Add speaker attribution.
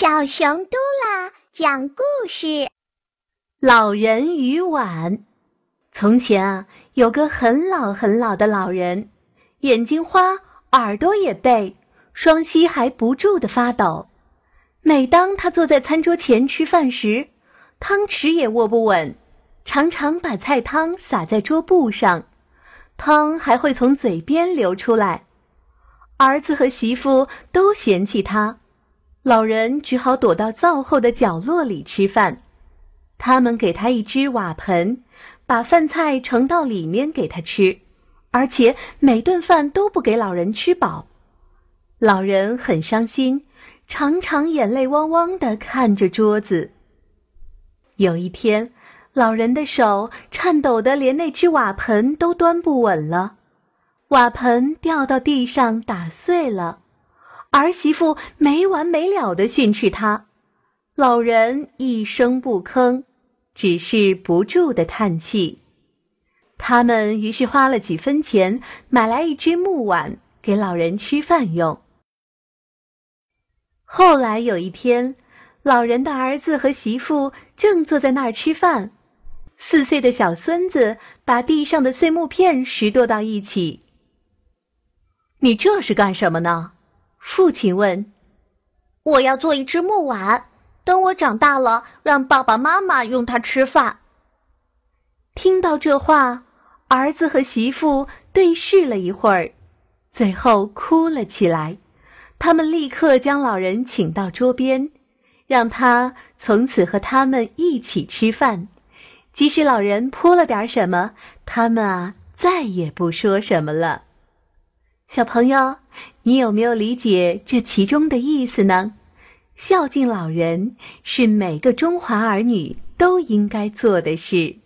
Speaker 1: 小熊嘟啦讲故事：
Speaker 2: 老人与碗。从前啊，有个很老很老的老人，眼睛花，耳朵也背，双膝还不住的发抖。每当他坐在餐桌前吃饭时，汤匙也握不稳，常常把菜汤洒在桌布上，汤还会从嘴边流出来。儿子和媳妇都嫌弃他。老人只好躲到灶后的角落里吃饭。他们给他一只瓦盆，把饭菜盛到里面给他吃，而且每顿饭都不给老人吃饱。老人很伤心，常常眼泪汪汪的看着桌子。有一天，老人的手颤抖的连那只瓦盆都端不稳了，瓦盆掉到地上打碎了。儿媳妇没完没了的训斥他，老人一声不吭，只是不住的叹气。他们于是花了几分钱买来一只木碗，给老人吃饭用。后来有一天，老人的儿子和媳妇正坐在那儿吃饭，四岁的小孙子把地上的碎木片拾掇到一起。你这是干什么呢？父亲问：“
Speaker 1: 我要做一只木碗，等我长大了，让爸爸妈妈用它吃饭。”
Speaker 2: 听到这话，儿子和媳妇对视了一会儿，最后哭了起来。他们立刻将老人请到桌边，让他从此和他们一起吃饭。即使老人泼了点什么，他们啊再也不说什么了。小朋友。你有没有理解这其中的意思呢？孝敬老人是每个中华儿女都应该做的事。